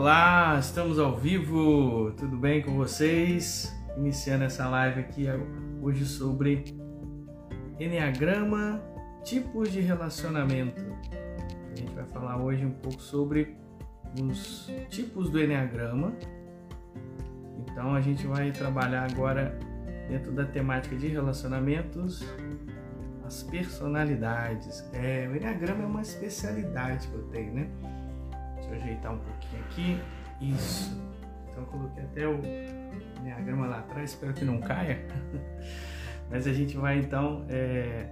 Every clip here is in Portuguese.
Olá, estamos ao vivo, tudo bem com vocês? Iniciando essa live aqui hoje sobre Enneagrama, tipos de relacionamento. A gente vai falar hoje um pouco sobre os tipos do Enneagrama. Então a gente vai trabalhar agora dentro da temática de relacionamentos as personalidades. É, o Enneagrama é uma especialidade que eu tenho, né? Ajeitar um pouquinho aqui. Isso. Então coloquei até o Enneagrama lá atrás, espero que não caia. Mas a gente vai então é,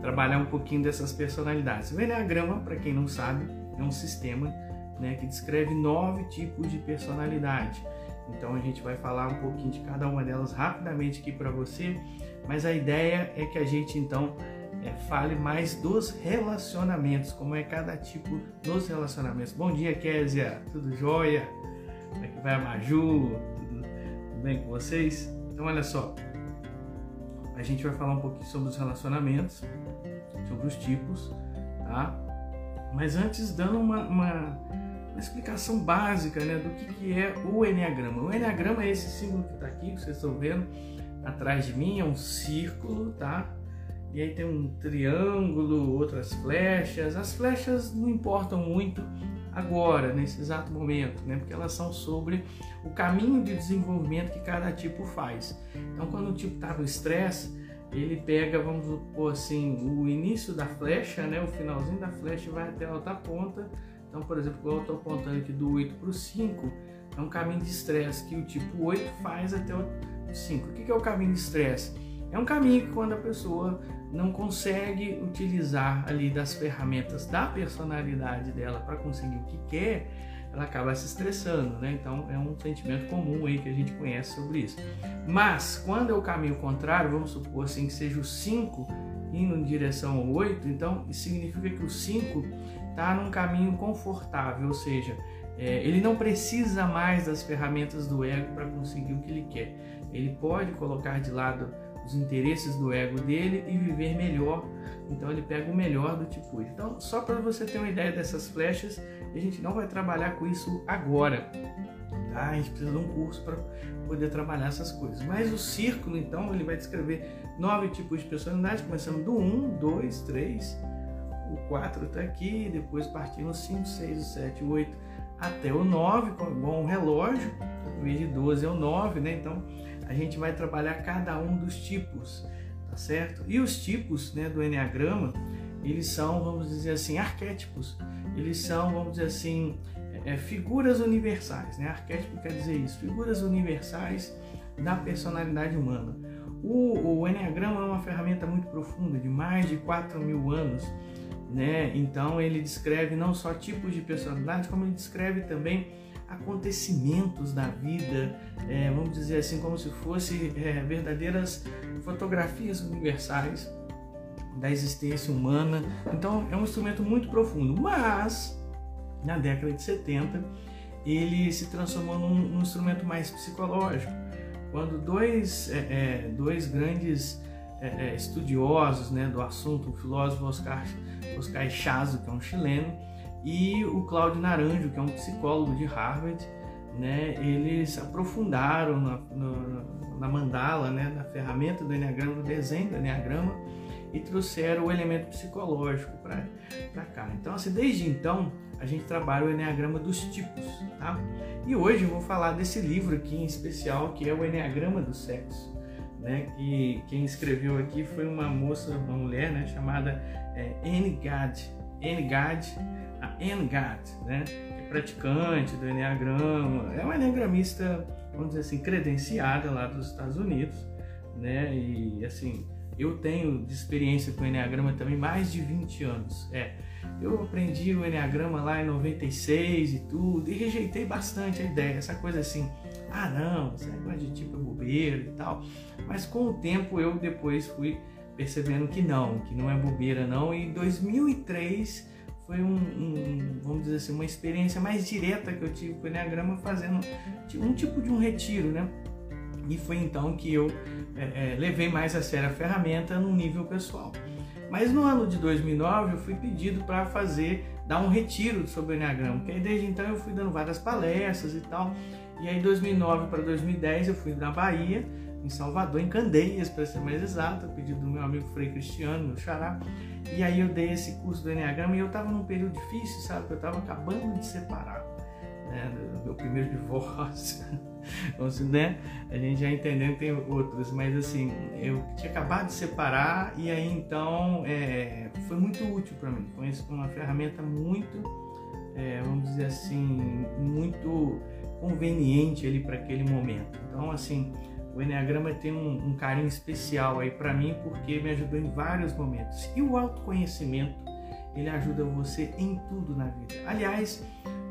trabalhar um pouquinho dessas personalidades. O Enneagrama, para quem não sabe, é um sistema né, que descreve nove tipos de personalidade. Então a gente vai falar um pouquinho de cada uma delas rapidamente aqui para você, mas a ideia é que a gente então é, fale mais dos relacionamentos, como é cada tipo dos relacionamentos. Bom dia, Késia, tudo jóia? Como é que vai a Maju? Tudo, tudo bem com vocês? Então, olha só, a gente vai falar um pouquinho sobre os relacionamentos, sobre os tipos, tá? Mas antes, dando uma, uma, uma explicação básica né, do que, que é o Enneagrama. O Enneagrama é esse símbolo que está aqui, que vocês estão vendo atrás de mim, é um círculo, tá? E aí tem um triângulo, outras flechas. As flechas não importam muito agora, nesse exato momento, né? porque elas são sobre o caminho de desenvolvimento que cada tipo faz. Então, quando o tipo está no estresse, ele pega, vamos supor assim, o início da flecha, né? o finalzinho da flecha vai até a outra ponta. Então, por exemplo, eu estou apontando aqui do 8 para o 5, é um caminho de estresse que o tipo 8 faz até o 5. O que é o caminho de estresse? É um caminho que quando a pessoa não consegue utilizar ali das ferramentas da personalidade dela para conseguir o que quer, ela acaba se estressando, né? Então é um sentimento comum aí que a gente conhece sobre isso. Mas quando é o caminho contrário, vamos supor assim que seja o 5 indo em direção ao 8, então significa que o 5 está num caminho confortável, ou seja, é, ele não precisa mais das ferramentas do ego para conseguir o que ele quer. Ele pode colocar de lado os interesses do ego dele e viver melhor. Então ele pega o melhor do tipo. Então, só para você ter uma ideia dessas flechas, a gente não vai trabalhar com isso agora. Tá? A gente precisa de um curso para poder trabalhar essas coisas. Mas o círculo, então, ele vai descrever nove tipos de personalidade, começando do 1, 2, 3, o 4 está aqui, depois partindo o 5, 6, o 7, o 8 até o 9, com um relógio, em vez de 12 é o 9, né? Então a gente vai trabalhar cada um dos tipos, tá certo? E os tipos né, do Enneagrama, eles são, vamos dizer assim, arquétipos. Eles são, vamos dizer assim, é, figuras universais, né? Arquétipo quer dizer isso, figuras universais da personalidade humana. O, o Enneagrama é uma ferramenta muito profunda, de mais de 4 mil anos, né? Então ele descreve não só tipos de personalidade, como ele descreve também acontecimentos da vida, é, vamos dizer assim, como se fossem é, verdadeiras fotografias universais da existência humana. Então é um instrumento muito profundo, mas na década de 70 ele se transformou num, num instrumento mais psicológico, quando dois, é, é dois grandes é, é, estudiosos né, do assunto, o filósofo Oscar, Oscar Chazo, que é um chileno, e o Cláudio Naranjo, que é um psicólogo de Harvard, né, eles aprofundaram na, na, na mandala, né, na ferramenta do Enneagrama, no desenho do Enneagrama, e trouxeram o elemento psicológico para cá. Então, assim, desde então, a gente trabalha o Enneagrama dos tipos, tá? E hoje eu vou falar desse livro aqui em especial, que é o Enneagrama do Sexo, né? Que quem escreveu aqui foi uma moça, uma mulher, né, chamada é, Anne Gad. Gad Engat, né? que é praticante do Enneagrama, é uma enneagramista, vamos dizer assim, credenciada lá dos Estados Unidos, né? E assim, eu tenho de experiência com o Enneagrama também mais de 20 anos. É, eu aprendi o Enneagrama lá em 96 e tudo, e rejeitei bastante a ideia, essa coisa assim, ah não, esse negócio de tipo é bobeira e tal. Mas com o tempo eu depois fui percebendo que não, que não é bobeira não, e em 2003 foi um, um, vamos dizer assim, uma experiência mais direta que eu tive com o Enneagrama fazendo um tipo de um retiro, né? E foi então que eu é, é, levei mais a sério a ferramenta no nível pessoal. Mas no ano de 2009 eu fui pedido para fazer, dar um retiro sobre o Enneagrama, aí desde então eu fui dando várias palestras e tal. E aí 2009 para 2010 eu fui na Bahia, em Salvador, em Candeias, para ser mais exato, a pedido do meu amigo Frei Cristiano, meu xará. E aí eu dei esse curso do Enneagrama e eu estava num período difícil, sabe? Eu estava acabando de separar, né? Do meu primeiro divórcio. Então, né? A gente já entendendo que tem outros, mas assim, eu tinha acabado de separar e aí então é, foi muito útil para mim. Foi uma ferramenta muito, é, vamos dizer assim, muito conveniente ali para aquele momento. Então, assim, o Enneagrama tem um, um carinho especial aí para mim porque me ajudou em vários momentos. E o autoconhecimento, ele ajuda você em tudo na vida. Aliás,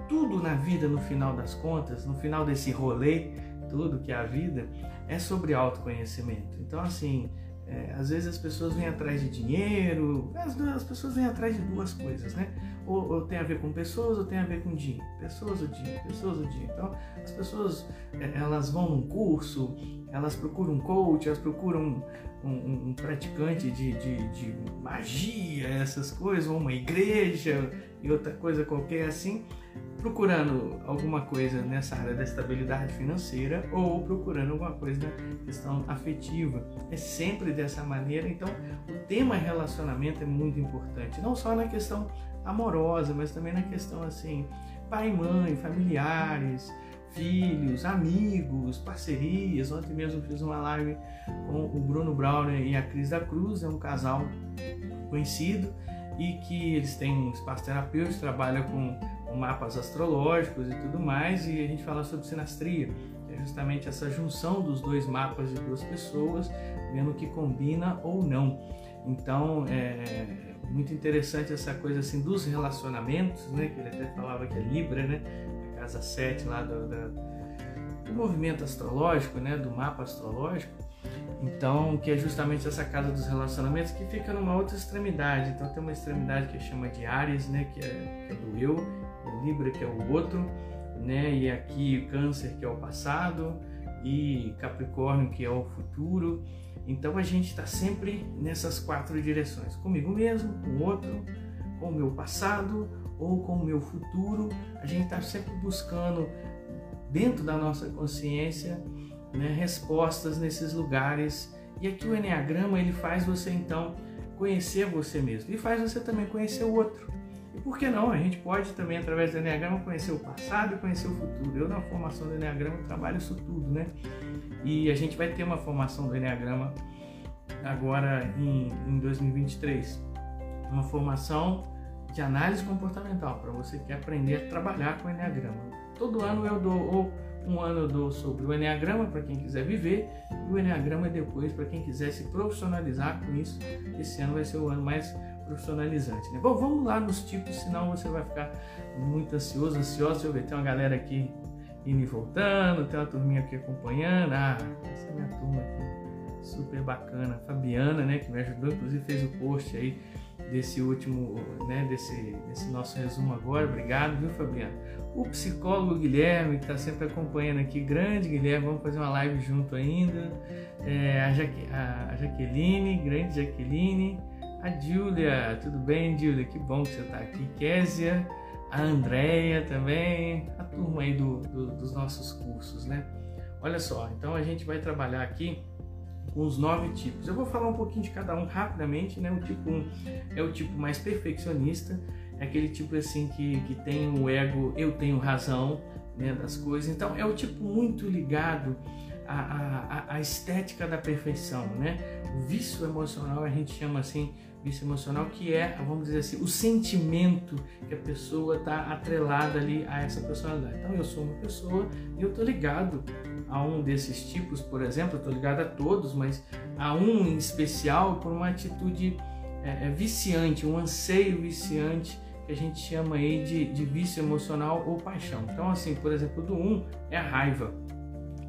tudo na vida, no final das contas, no final desse rolê, tudo que é a vida, é sobre autoconhecimento. Então, assim, é, às vezes as pessoas vêm atrás de dinheiro, as, as pessoas vêm atrás de duas coisas, né? Ou, ou, tem a ver com pessoas ou tem a ver com dinheiro. Pessoas ou dinheiro, pessoas ou dinheiro. Então, as pessoas, é, elas vão num curso, elas procuram um coach, elas procuram um, um, um praticante de, de, de, magia, essas coisas, ou uma igreja e outra coisa qualquer assim, procurando alguma coisa nessa área da estabilidade financeira ou procurando alguma coisa na questão afetiva. É sempre dessa maneira, então o tema relacionamento é muito importante, não só na questão amorosa, mas também na questão assim, pai, mãe, familiares, filhos, amigos, parcerias. Ontem mesmo fiz uma live com o Bruno Brauner e a Cris da Cruz, é um casal conhecido e que eles têm um espaço terapêutico, trabalham com, com mapas astrológicos e tudo mais, e a gente fala sobre sinastria, que é justamente essa junção dos dois mapas de duas pessoas, vendo o que combina ou não. Então, é muito interessante essa coisa assim dos relacionamentos, né? Que ele até falava que é Libra, né? A casa 7 lá do, do movimento astrológico, né? Do mapa astrológico. Então, que é justamente essa casa dos relacionamentos que fica numa outra extremidade. Então, tem uma extremidade que chama de Ares, né? Que é, que é do eu, e Libra, que é o outro, né? E aqui Câncer, que é o passado, e Capricórnio, que é o futuro. Então a gente está sempre nessas quatro direções: comigo mesmo, com o outro, com o meu passado ou com o meu futuro. A gente está sempre buscando, dentro da nossa consciência, né, respostas nesses lugares. E aqui o Enneagrama ele faz você então conhecer você mesmo e faz você também conhecer o outro. E por que não? A gente pode também, através do Enneagrama, conhecer o passado e conhecer o futuro. Eu, na formação do Enneagrama, trabalho isso tudo, né? E a gente vai ter uma formação do Enneagrama agora em, em 2023. Uma formação de análise comportamental, para você que quer aprender a trabalhar com o Enneagrama. Todo ano eu dou, ou um ano eu dou sobre o Enneagrama para quem quiser viver, e o Enneagrama depois para quem quiser se profissionalizar com isso. Esse ano vai ser o ano mais profissionalizante. Né? Bom, vamos lá nos tipos, senão você vai ficar muito ansioso, ansioso. Eu ver, tem uma galera aqui indo e voltando, tem uma turminha aqui acompanhando. Ah, essa é a minha turma aqui, super bacana. Fabiana, né, que me ajudou, inclusive fez o post aí desse último, né, desse, desse nosso resumo agora. Obrigado, viu, Fabiana? O psicólogo Guilherme, que está sempre acompanhando aqui, grande Guilherme, vamos fazer uma live junto ainda. É, a, Jaque, a, Jaqueline, grande Jaqueline. A Júlia, tudo bem, Júlia? Que bom que você está aqui. Késia, a Andréia também, a turma aí do, do, dos nossos cursos, né? Olha só, então a gente vai trabalhar aqui com os nove tipos. Eu vou falar um pouquinho de cada um rapidamente, né? O tipo 1 um é o tipo mais perfeccionista, é aquele tipo assim que, que tem o ego, eu tenho razão, né, das coisas. Então é o tipo muito ligado à, à, à estética da perfeição, né? O vício emocional a gente chama assim vício emocional, que é, vamos dizer assim, o sentimento que a pessoa está atrelada ali a essa personalidade. Então, eu sou uma pessoa e eu estou ligado a um desses tipos, por exemplo, estou ligado a todos, mas a um em especial por uma atitude é, é, viciante, um anseio viciante que a gente chama aí de, de vício emocional ou paixão. Então, assim, por exemplo, do um é a raiva.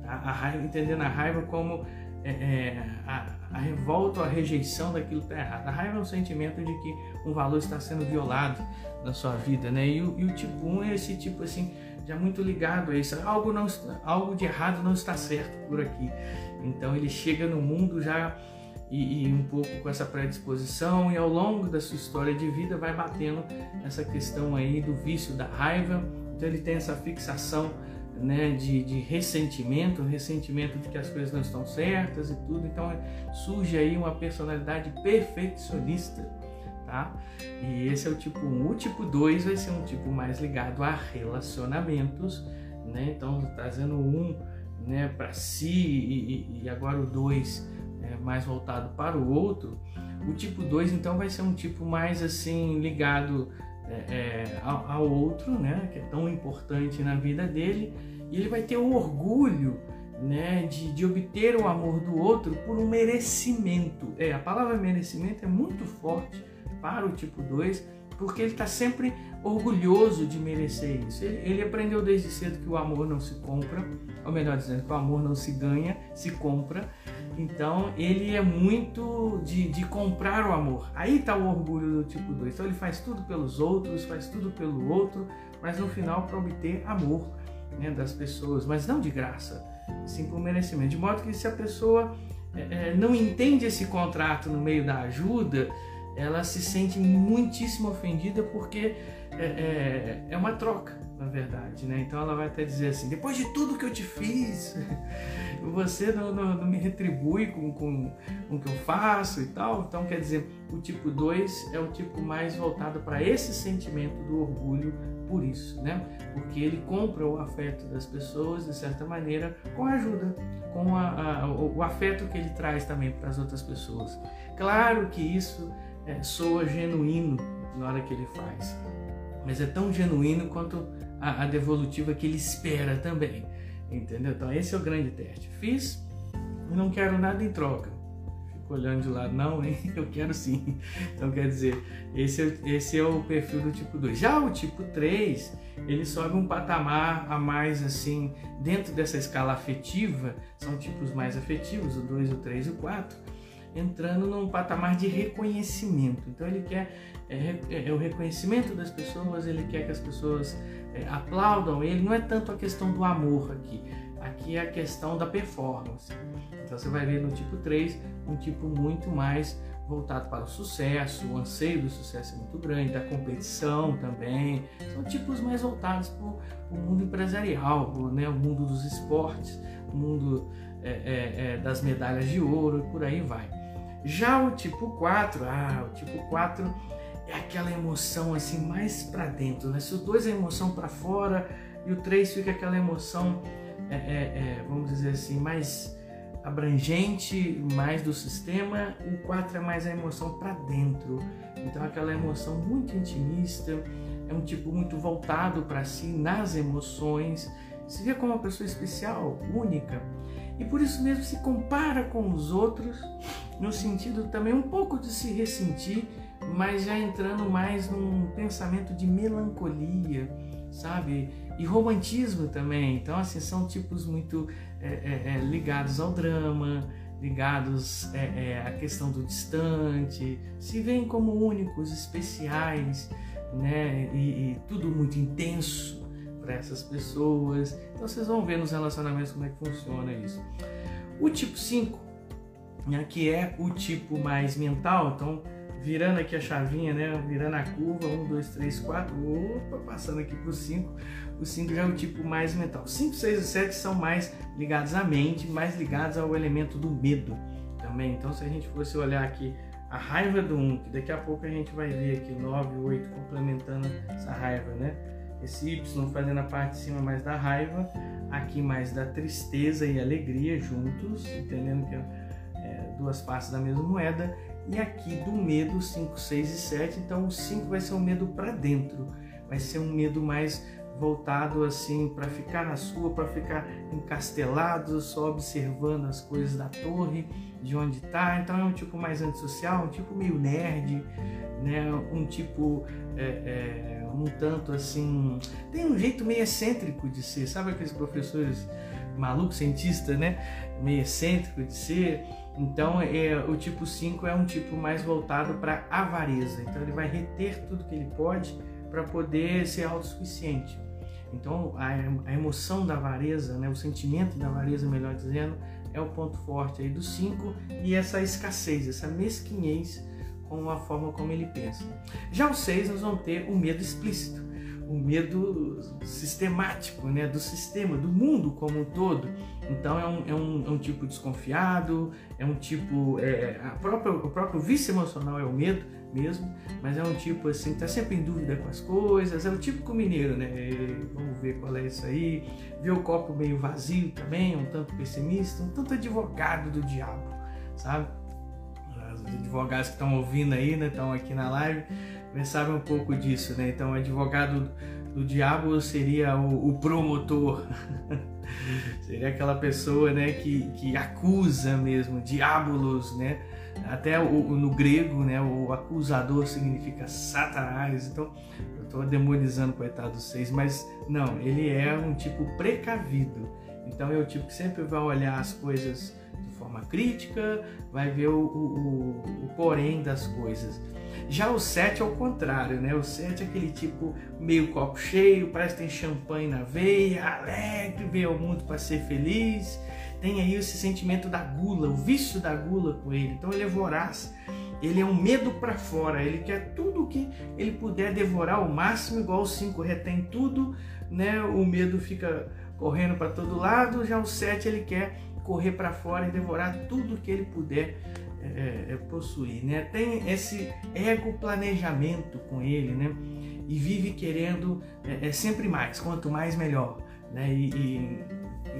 A, a raiva, entendendo a raiva como é, é, a, a, revolta ou a rejeição daquilo que está errado. A raiva é um sentimento de que um valor está sendo violado na sua vida, né? E, e o tipo 1 um é esse tipo assim, já muito ligado a isso. Algo, não, algo de errado não está certo por aqui. Então ele chega no mundo já e, e, um pouco com essa predisposição, e ao longo da sua história de vida vai batendo essa questão aí do vício da raiva. Então ele tem essa fixação né, de, de ressentimento, ressentimento de que as coisas não estão certas e tudo. Então surge aí uma personalidade perfeccionista. Tá? E esse é o tipo 1. O tipo 2 vai ser um tipo mais ligado a relacionamentos, né? Então trazendo um né, para si e, e, agora o 2 é mais voltado para o outro. O tipo 2 então vai ser um tipo mais assim ligado é, é, ao, ao, outro, né, que é tão importante na vida dele, e ele vai ter o orgulho né, de, de obter o amor do outro por um merecimento. É, a palavra merecimento é muito forte para o tipo 2, porque ele está sempre orgulhoso de merecer isso. Ele, ele, aprendeu desde cedo que o amor não se compra, ou melhor dizendo, que o amor não se ganha, se compra. Então ele é muito de, de comprar o amor. Aí está o orgulho do tipo 2. Então ele faz tudo pelos outros, faz tudo pelo outro, mas no final para obter amor né, das pessoas, mas não de graça, sim por merecimento. De modo que se a pessoa é, é não entende esse contrato no meio da ajuda, ela se sente muitíssimo ofendida porque é, é, é, uma troca, na verdade, né? Então ela vai até dizer assim: depois de tudo que eu te fiz, você não, não, não me retribui com, com, com, o que eu faço e tal. Então, quer dizer, o tipo 2 é o tipo mais voltado para esse sentimento do orgulho por isso, né? Porque ele compra o afeto das pessoas, de certa maneira, com a ajuda, com a, a, o, o afeto que ele traz também para as outras pessoas. Claro que isso é, soa genuíno na hora que ele faz, mas é tão genuíno quanto a, a devolutiva que ele espera também, entendeu? Então esse é o grande teste. Fiz e não quero nada em troca. Fico olhando de lado, não, hein? Eu quero sim. Então quer dizer, esse é, esse é o perfil do tipo 2. Já o tipo 3, ele sobe um patamar a mais assim, dentro dessa escala afetiva, são tipos mais afetivos, o 2, o 3 e o 4 entrando num patamar de reconhecimento. Então ele quer é, é, é, o reconhecimento das pessoas, ele quer que as pessoas é, aplaudam ele. Não é tanto a questão do amor aqui, aqui é a questão da performance. Então você vai ver no tipo 3 um tipo muito mais voltado para o sucesso, o anseio do sucesso é muito grande, da competição também. São tipos mais voltados para o mundo empresarial, pro, né, o mundo dos esportes, o mundo é, é, é, das medalhas de ouro e por aí vai. Já o tipo 4, ah, o tipo 4 é aquela emoção assim mais para dentro, né? Se o 2 é emoção para fora e o 3 fica aquela emoção, é, é, é, vamos dizer assim, mais abrangente, mais do sistema, o 4 é mais a emoção para dentro. Então aquela emoção muito intimista, é um tipo muito voltado para si nas emoções, se vê como uma pessoa especial, única. E por isso mesmo se compara com os outros, no sentido também um pouco de se ressentir, mas já entrando mais num pensamento de melancolia, sabe? E romantismo também. Então, assim, são tipos muito é, é, é ligados ao drama, ligados é, é, à questão do distante, se veem como únicos, especiais, né? E, e tudo muito intenso para essas pessoas. Então vocês vão ver nos relacionamentos como é que funciona isso. O tipo 5, né, que é o tipo mais mental, então virando aqui a chavinha, né, virando a curva, 1, 2, 3, 4, opa, passando aqui para o 5, o 5 já é o tipo mais mental. 5, 6 e 7 são mais ligados à mente, mais ligados ao elemento do medo também. Então se a gente fosse olhar aqui a raiva do 1, que daqui a pouco a gente vai ver aqui 9, 8 complementando essa raiva, né? Esse Y fazendo a parte de cima mais da raiva, aqui mais da tristeza e alegria juntos, entendendo que é duas partes da mesma moeda, e aqui do medo 5, 6 e 7, então o 5 vai ser um medo para dentro, vai ser um medo mais voltado assim para ficar na sua, para ficar encastelado, só observando as coisas da torre, de onde está. Então é um tipo mais antissocial, um tipo meio nerd, né? Um tipo é, é, um tanto assim. Tem um jeito meio excêntrico de ser, sabe aqueles professores malucos, cientistas, né? Meio excêntrico de ser. Então, é, o tipo 5 é um tipo mais voltado para avareza. Então, ele vai reter tudo que ele pode para poder ser autossuficiente. Então, a, emoção da avareza, né, o sentimento da avareza, melhor dizendo, é o ponto forte aí do 5 e essa escassez, essa mesquinhez com a forma como ele pensa. Já o 6 nós vamos ter o medo explícito o medo sistemático, né, do sistema, do mundo como um todo. Então é um, é um, é um tipo desconfiado, é um tipo, é, a própria, o próprio vício emocional é o medo mesmo, mas é um tipo assim, tá sempre em dúvida com as coisas, é o típico mineiro, né, vamos ver qual é isso aí, vê o copo meio vazio também, um tanto pessimista, um tanto advogado do diabo, sabe? Os advogados que estão ouvindo aí, né, estão aqui na live, sabe um pouco disso, né? Então, advogado do diabo seria o, o promotor, seria aquela pessoa, né, que, que acusa mesmo, diabolos, né? Até o, no grego, né, o acusador significa Satanás. Então, eu estou demonizando coitado dos seis, mas não, ele é um tipo precavido. Então, é o tipo que sempre vai olhar as coisas de forma crítica, vai ver o, o, o porém das coisas. Já o 7 é o contrário, né? O 7 é aquele tipo meio copo cheio, parece que tem champanhe na veia, alegre, veio ao mundo para ser feliz. Tem aí esse sentimento da gula, o vício da gula com ele. Então ele é voraz. Ele é um medo para fora, ele quer tudo que ele puder devorar ao máximo, igual o 5 retém tudo, né? O medo fica correndo para todo lado, já o 7 ele quer correr para fora e devorar tudo que ele puder é, é, possuir, né? Tem esse ego planejamento com ele, né? E vive querendo é, é sempre mais, quanto mais melhor, né? E, e,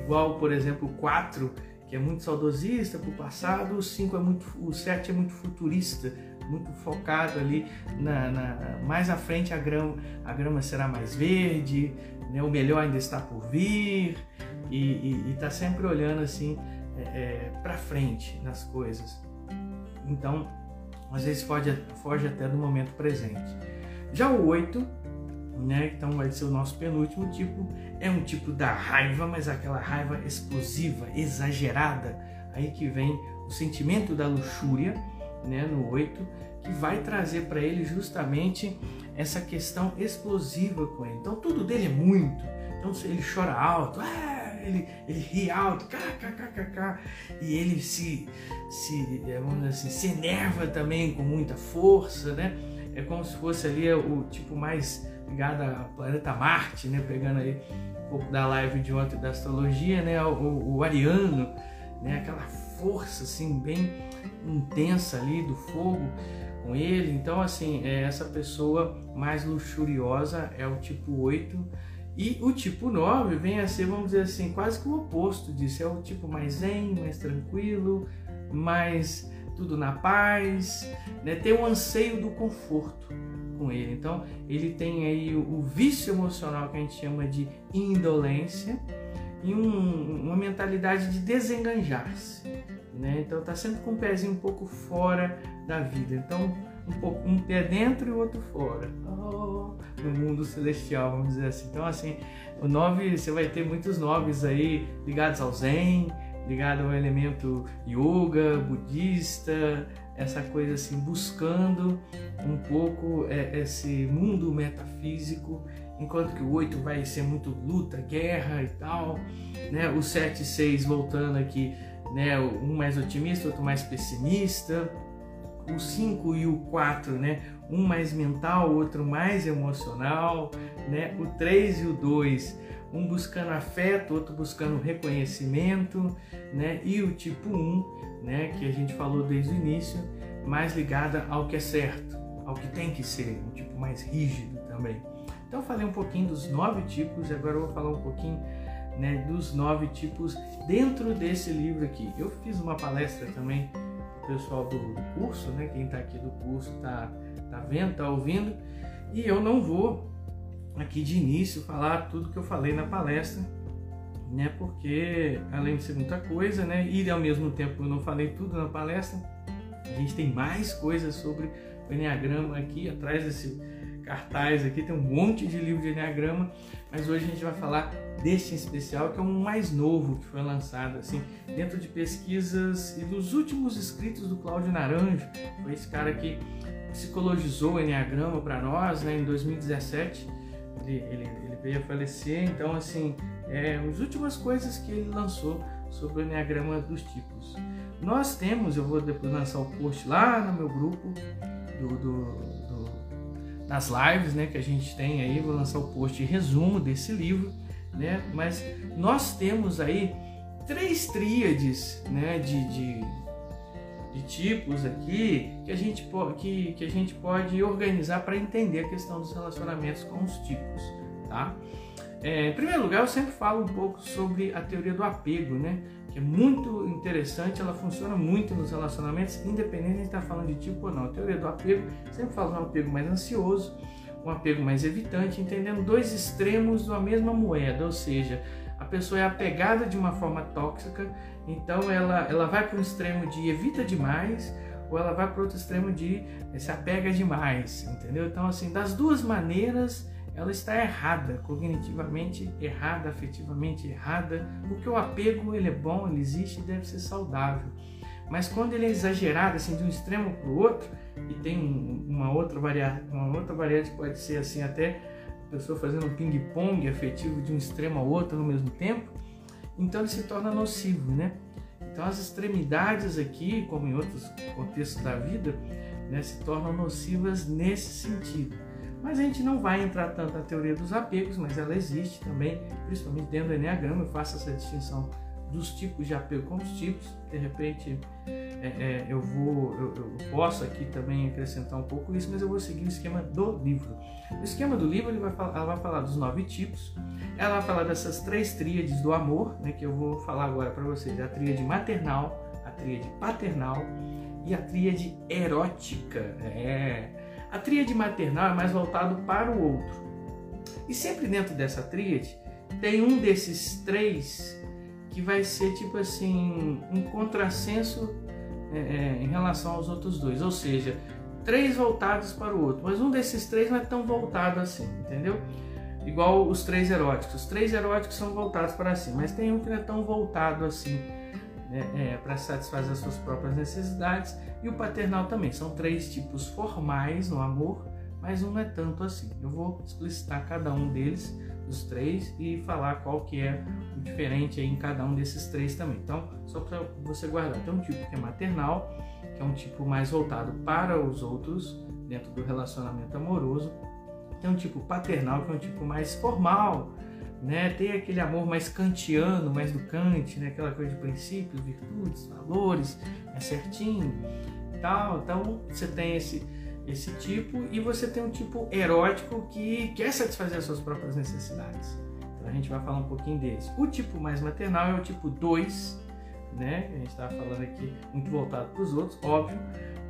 igual, por exemplo, o 4, que é muito saudosista para o passado, o 5 é muito, o 7 é muito futurista, muito focado ali na, na, mais à frente a grama, a grama será mais verde, né? o melhor ainda está por vir e está sempre olhando assim é, é para frente nas coisas. Então, às vezes foge, foge até do momento presente. Já o 8, né, então vai ser o nosso penúltimo tipo, é um tipo da raiva, mas aquela raiva explosiva, exagerada, aí que vem o sentimento da luxúria, né, no 8, que vai trazer para ele justamente essa questão explosiva com ele. Então tudo dele é muito. Então ele chora alto, ah, ele, ele ri alto, kkkk, e ele se, se, é, vamos dizer assim, se enerva também com muita força, né? É como se fosse ali o tipo mais ligado ao planeta Marte, né? Pegando aí um pouco da live de ontem da astrologia, né? O, o, o ariano, né? Aquela força assim bem intensa ali do fogo com ele. Então, assim, é essa pessoa mais luxuriosa é o tipo 8 e o tipo 9 vem a ser, vamos dizer assim, quase que o oposto disso. É o tipo mais zen, mais tranquilo, mais tudo na paz, né? tem o anseio do conforto com ele. Então, ele tem aí o, vício emocional que a gente chama de indolência e um, uma mentalidade de desenganjar-se. Né? Então, está sempre com o pezinho um pouco fora da vida. Então, um, pouco, um pé dentro e o outro fora. Oh, no mundo celestial, vamos dizer assim. Então, assim, o nove, você vai ter muitos nomes aí ligados ao Zen, ligado ao elemento yoga, budista, essa coisa assim, buscando um pouco é, esse mundo metafísico, enquanto que o 8 vai ser muito luta, guerra e tal, né? O 7 e 6 voltando aqui, né? Um mais otimista, outro mais pessimista, o 5 e o 4, né? Um mais mental, outro mais emocional, né? O 3 e o 2, um buscando afeto, outro buscando reconhecimento, né? E o tipo 1, né, que a gente falou desde o início, mais ligada ao que é certo, ao que tem que ser, um tipo mais rígido também. Então falei um pouquinho dos nove tipos agora eu vou falar um pouquinho né, dos nove tipos dentro desse livro aqui. Eu fiz uma palestra também pessoal do, curso, né? Quem está aqui do curso está tá vendo, está ouvindo. E eu não vou aqui de início falar tudo que eu falei na palestra, né? Porque além de ser muita coisa, né? E ao mesmo tempo eu não falei tudo na palestra, a gente tem mais coisas sobre o Enneagrama aqui atrás desse cartaz aqui, tem um monte de livro de Enneagrama, mas hoje a gente vai falar deste em especial, que é um mais novo que foi lançado assim, dentro de pesquisas e dos últimos escritos do Cláudio Naranjo. Foi esse cara que psicologizou o Enneagrama para nós né, em 2017. Ele, ele, ele, veio a falecer, então assim, é, as últimas coisas que ele lançou sobre o Enneagrama dos tipos. Nós temos, eu vou depois lançar o post lá no meu grupo do, do, nas lives né, que a gente tem aí, vou lançar o post de resumo desse livro, né? Mas nós temos aí três tríades né, de, de, de tipos aqui que a gente, que, que a gente pode organizar para entender a questão dos relacionamentos com os tipos, tá? É, em primeiro lugar, eu sempre falo um pouco sobre a teoria do apego, né? Que é muito interessante, ela funciona muito nos relacionamentos, independente de estar falando de tipo ou não. A teoria do apego sempre fala de um apego mais ansioso, um apego mais evitante, entendendo dois extremos uma mesma moeda, ou seja, a pessoa é apegada de uma forma tóxica, então ela, ela vai para um extremo de evita demais, ou ela vai para outro extremo de se apega demais, entendeu? Então, assim, das duas maneiras ela está errada, cognitivamente errada, afetivamente errada, porque o apego ele é bom, ele existe e deve ser saudável. Mas quando ele é exagerado assim de um extremo para o outro e tem uma outra variante, uma outra variante pode ser assim até a pessoa fazendo um ping-pong afetivo de um extremo ao outro no mesmo tempo, então ele se torna nocivo, né? Então as extremidades aqui, como em outros contextos da vida, né, se tornam nocivas nesse sentido. Mas a gente não vai entrar tanto na teoria dos apegos, mas ela existe também, principalmente dentro do Enneagrama. Eu faço essa distinção dos tipos de apego com os tipos. De repente, é, é, eu vou, eu, eu, posso aqui também acrescentar um pouco isso, mas eu vou seguir o esquema do livro. O esquema do livro ele vai, ela vai falar dos nove tipos. Ela vai falar dessas três tríades do amor, né, que eu vou falar agora para vocês: a tríade maternal, a tríade paternal e a tríade erótica. É a tríade maternal é mais voltado para o outro. E sempre dentro dessa tríade tem um desses três que vai ser tipo assim um contrassenso é, é, em relação aos outros dois, ou seja, três voltados para o outro, mas um desses três não é tão voltado assim, entendeu? Igual os três eróticos. Os três eróticos são voltados para si, mas tem um que não é tão voltado assim né, é, para satisfazer as suas próprias necessidades, e o paternal também. São três tipos formais no amor, mas um não é tanto assim. Eu vou explicitar cada um deles, os três, e falar qual que é o diferente em cada um desses três também. Então, só para você guardar, tem um tipo que é maternal, que é um tipo mais voltado para os outros, dentro do relacionamento amoroso. Tem um tipo paternal, que é um tipo mais formal, né? Tem aquele amor mais kantiano, mais do Kant, né? Aquela coisa de princípios, virtudes, valores, é certinho, tal. Então você tem esse esse tipo e você tem um tipo erótico que quer satisfazer as suas próprias necessidades. Então a gente vai falar um pouquinho desse. O tipo mais maternal é o tipo 2, né? A gente estava falando aqui muito voltado para os outros, óbvio.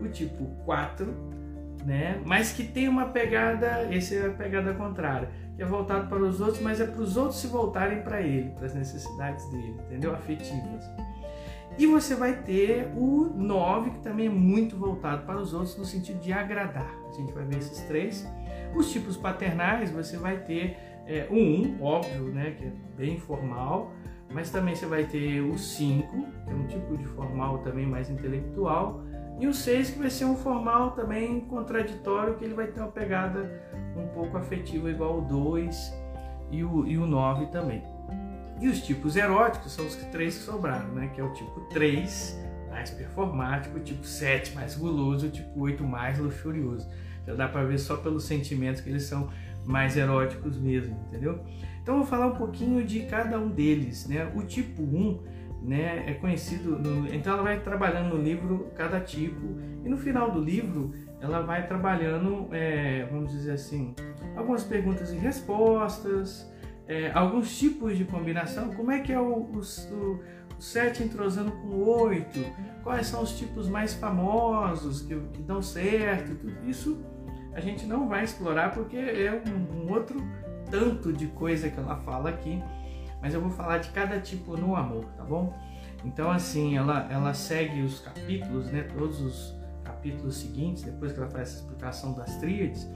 O tipo 4, né? Mas que tem uma pegada, esse é a pegada contrária que é voltado para os outros, mas é para os outros se voltarem para ele, para as necessidades dele, entendeu? Afetivas. E você vai ter o 9, que também é muito voltado para os outros no sentido de agradar. A gente vai ver esses três. Os tipos paternais, você vai ter é, o 1, óbvio, né, que é bem formal, mas também você vai ter o 5, que é um tipo de formal também mais intelectual, e o 6 que vai ser um formal também contraditório, que ele vai ter uma pegada um pouco afetiva igual o 2 e o, e o 9 também. E os tipos eróticos são os três que sobraram, né? Que é o tipo 3, mais performático, o tipo 7, mais guloso, o tipo 8, mais luxurioso. Já dá para ver só pelos sentimentos que eles são mais eróticos mesmo, entendeu? Então vou falar um pouquinho de cada um deles, né? O tipo 1 né, é conhecido. No, então ela vai trabalhando no livro cada tipo e no final do livro ela vai trabalhando, é, vamos dizer assim, algumas perguntas e respostas, é, alguns tipos de combinação. Como é que é o, o, o, o 7 entrosando com o 8? Quais são os tipos mais famosos que, que dão certo? Tudo isso a gente não vai explorar porque é um, um outro tanto de coisa que ela fala aqui mas eu vou falar de cada tipo no amor, tá bom? Então assim, ela, ela segue os capítulos, né? Todos os capítulos seguintes, depois que ela faz essa explicação das tríades,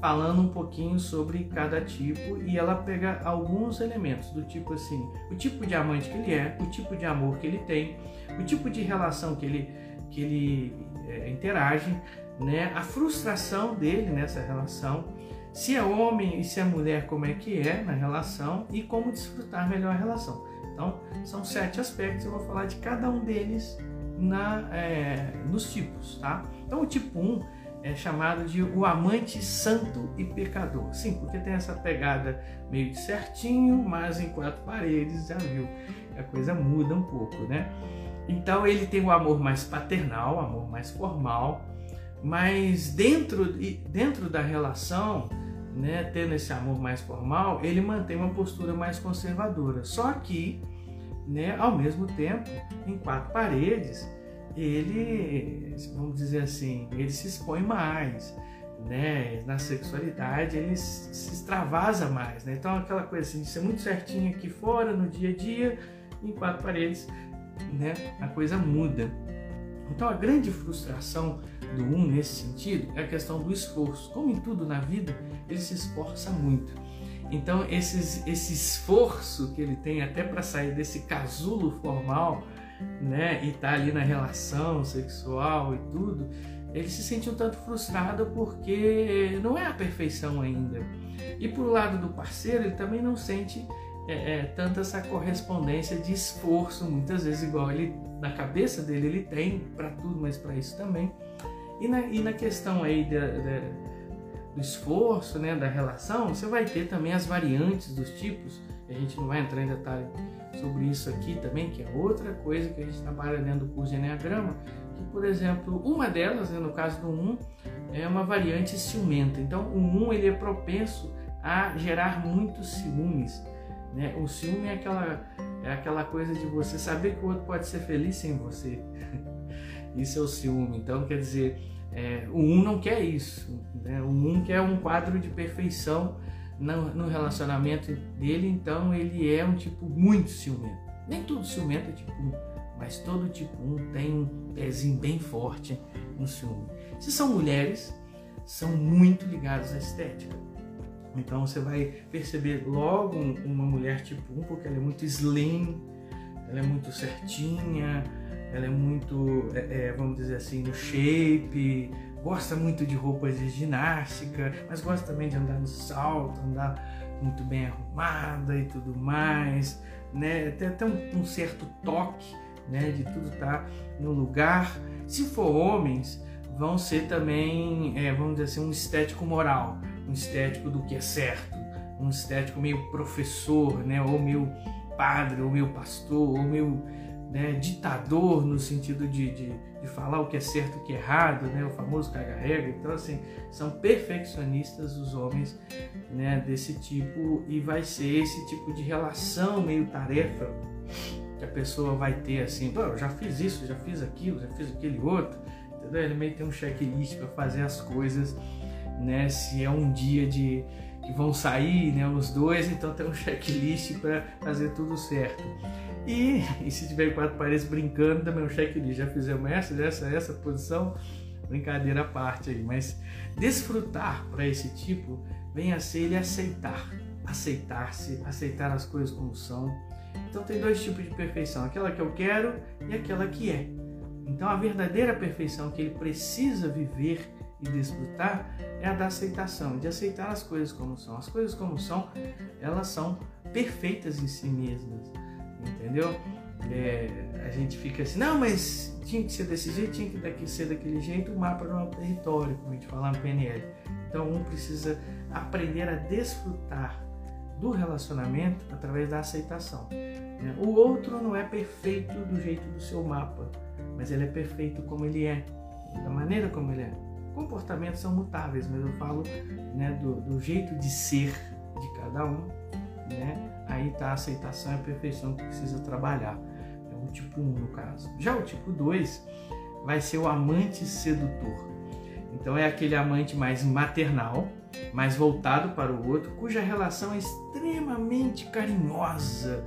falando um pouquinho sobre cada tipo e ela pega alguns elementos do tipo assim, o tipo de amante que ele é, o tipo de amor que ele tem, o tipo de relação que ele, que ele é, interage, né? A frustração dele nessa relação se é homem e se é mulher, como é que é na relação e como desfrutar melhor a relação. Então, são sete aspectos, eu vou falar de cada um deles na, é, nos tipos, tá? Então, o tipo 1 é chamado de o amante santo e pecador. Sim, porque tem essa pegada meio de certinho, mas em quatro paredes, já viu? A coisa muda um pouco, né? Então ele tem o amor mais paternal, amor mais formal, mas dentro, dentro da relação, né, tendo esse amor mais formal, ele mantém uma postura mais conservadora. Só que, né, ao mesmo tempo, em quatro paredes, ele, vamos dizer assim, ele se expõe mais, né? Na sexualidade ele se extravasa mais, né? Então aquela coisa assim, de ser muito certinho aqui fora, no dia a dia, em quatro paredes, né? A coisa muda. Então a grande frustração do um nesse sentido é a questão do esforço. Como em tudo na vida, ele se esforça muito. Então esses, esse esforço que ele tem até para sair desse casulo formal, né, e tá ali na relação sexual e tudo, ele se sente um tanto frustrado porque não é a perfeição ainda. E por lado do parceiro, ele também não sente é, é, tanto essa correspondência de esforço, muitas vezes igual ele na cabeça dele ele tem para tudo, mas para isso também. E na, e na questão aí da, da, do esforço, né, da relação, você vai ter também as variantes dos tipos. A gente não vai entrar em detalhe sobre isso aqui também, que é outra coisa que a gente trabalha dentro do curso de Enneagrama, que, por exemplo, uma delas, né, no caso do 1, é uma variante ciumenta. Então, o 1 ele é propenso a gerar muitos ciúmes. Né? O ciúme é aquela, é aquela coisa de você saber que o outro pode ser feliz sem você. isso é o ciúme. Então, quer dizer, é, o 1 não quer isso. Né? O 1 quer um quadro de perfeição no, no relacionamento dele, então ele é um tipo muito ciumento. Nem todo ciumento é tipo 1, mas todo tipo 1 tem um pezinho bem forte no ciúme. Se são mulheres, são muito ligadas à estética. Então você vai perceber logo uma mulher tipo 1, porque ela é muito slim, ela é muito certinha, ela é muito, é, é, vamos dizer assim, no shape, gosta muito de roupas de ginástica, mas gosta também de andar no salto, andar muito bem arrumada e tudo mais, né? Tem até um, um certo toque, né? De tudo estar tá no lugar. Se for homens, vão ser também, é, vamos dizer assim, um estético moral, um estético do que é certo, um estético meio professor, né? Ou meio padre, ou meio pastor, ou meio né, ditador no sentido de, de, de, falar o que é certo e o que é errado, né, o famoso caga-regra. Então, assim, são perfeccionistas os homens né, desse tipo e vai ser esse tipo de relação meio tarefa que a pessoa vai ter assim, Pô, eu já fiz isso, já fiz aquilo, já fiz aquele outro, entendeu? Ele meio tem um checklist para fazer as coisas, né? Se é um dia de que vão sair, né, os dois, então tem um checklist para fazer tudo certo. E, e se tiver quatro paredes brincando, também um checklist. Já fizemos essa, essa, essa posição, brincadeira à parte aí. Mas desfrutar para esse tipo vem a ser ele aceitar. Aceitar-se, aceitar as coisas como são. Então tem dois tipos de perfeição: aquela que eu quero e aquela que é. Então a verdadeira perfeição que ele precisa viver e desfrutar é a da aceitação, de aceitar as coisas como são. As coisas como são, elas são perfeitas em si mesmas entendeu? É, a gente fica assim, não, mas tinha que ser desse jeito, tinha que ser daquele jeito, o mapa não é um território, como a gente fala no PNL. Então um precisa aprender a desfrutar do relacionamento através da aceitação. Né? O outro não é perfeito do jeito do seu mapa, mas ele é perfeito como ele é, da maneira como ele é. Comportamentos são mutáveis, mas eu falo né, do, do jeito de ser de cada um, né? Aí está a aceitação e a perfeição que precisa trabalhar. É o tipo 1 no caso. Já o tipo 2 vai ser o amante sedutor. Então é aquele amante mais maternal, mais voltado para o outro, cuja relação é extremamente carinhosa,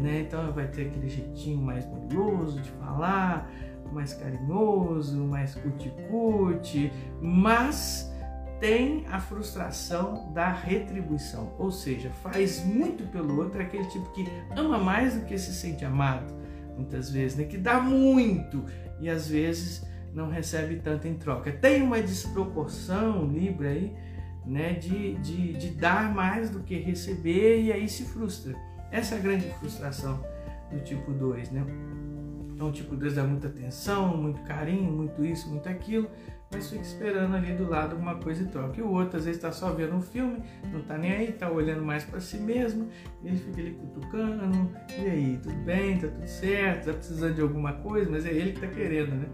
né? Então vai ter aquele jeitinho mais meloso de falar, mais carinhoso, mais cuticute, mas tem a frustração da retribuição, ou seja, faz muito pelo outro, é aquele tipo que ama mais do que se sente amado, muitas vezes, né? que dá muito e às vezes não recebe tanto em troca. Tem uma desproporção, Libra, aí, né, de, de, de dar mais do que receber e aí se frustra. Essa é a grande frustração do tipo 2, né? Então o tipo 2 dá muita atenção, muito carinho, muito isso, muito aquilo, mas fica esperando ali do lado alguma coisa e troca. E o outro às vezes está só vendo um filme, não está nem aí, está olhando mais para si mesmo, e ele fica ali cutucando, e aí, tudo bem, tá tudo certo, tá precisando de alguma coisa, mas é ele que está querendo, né?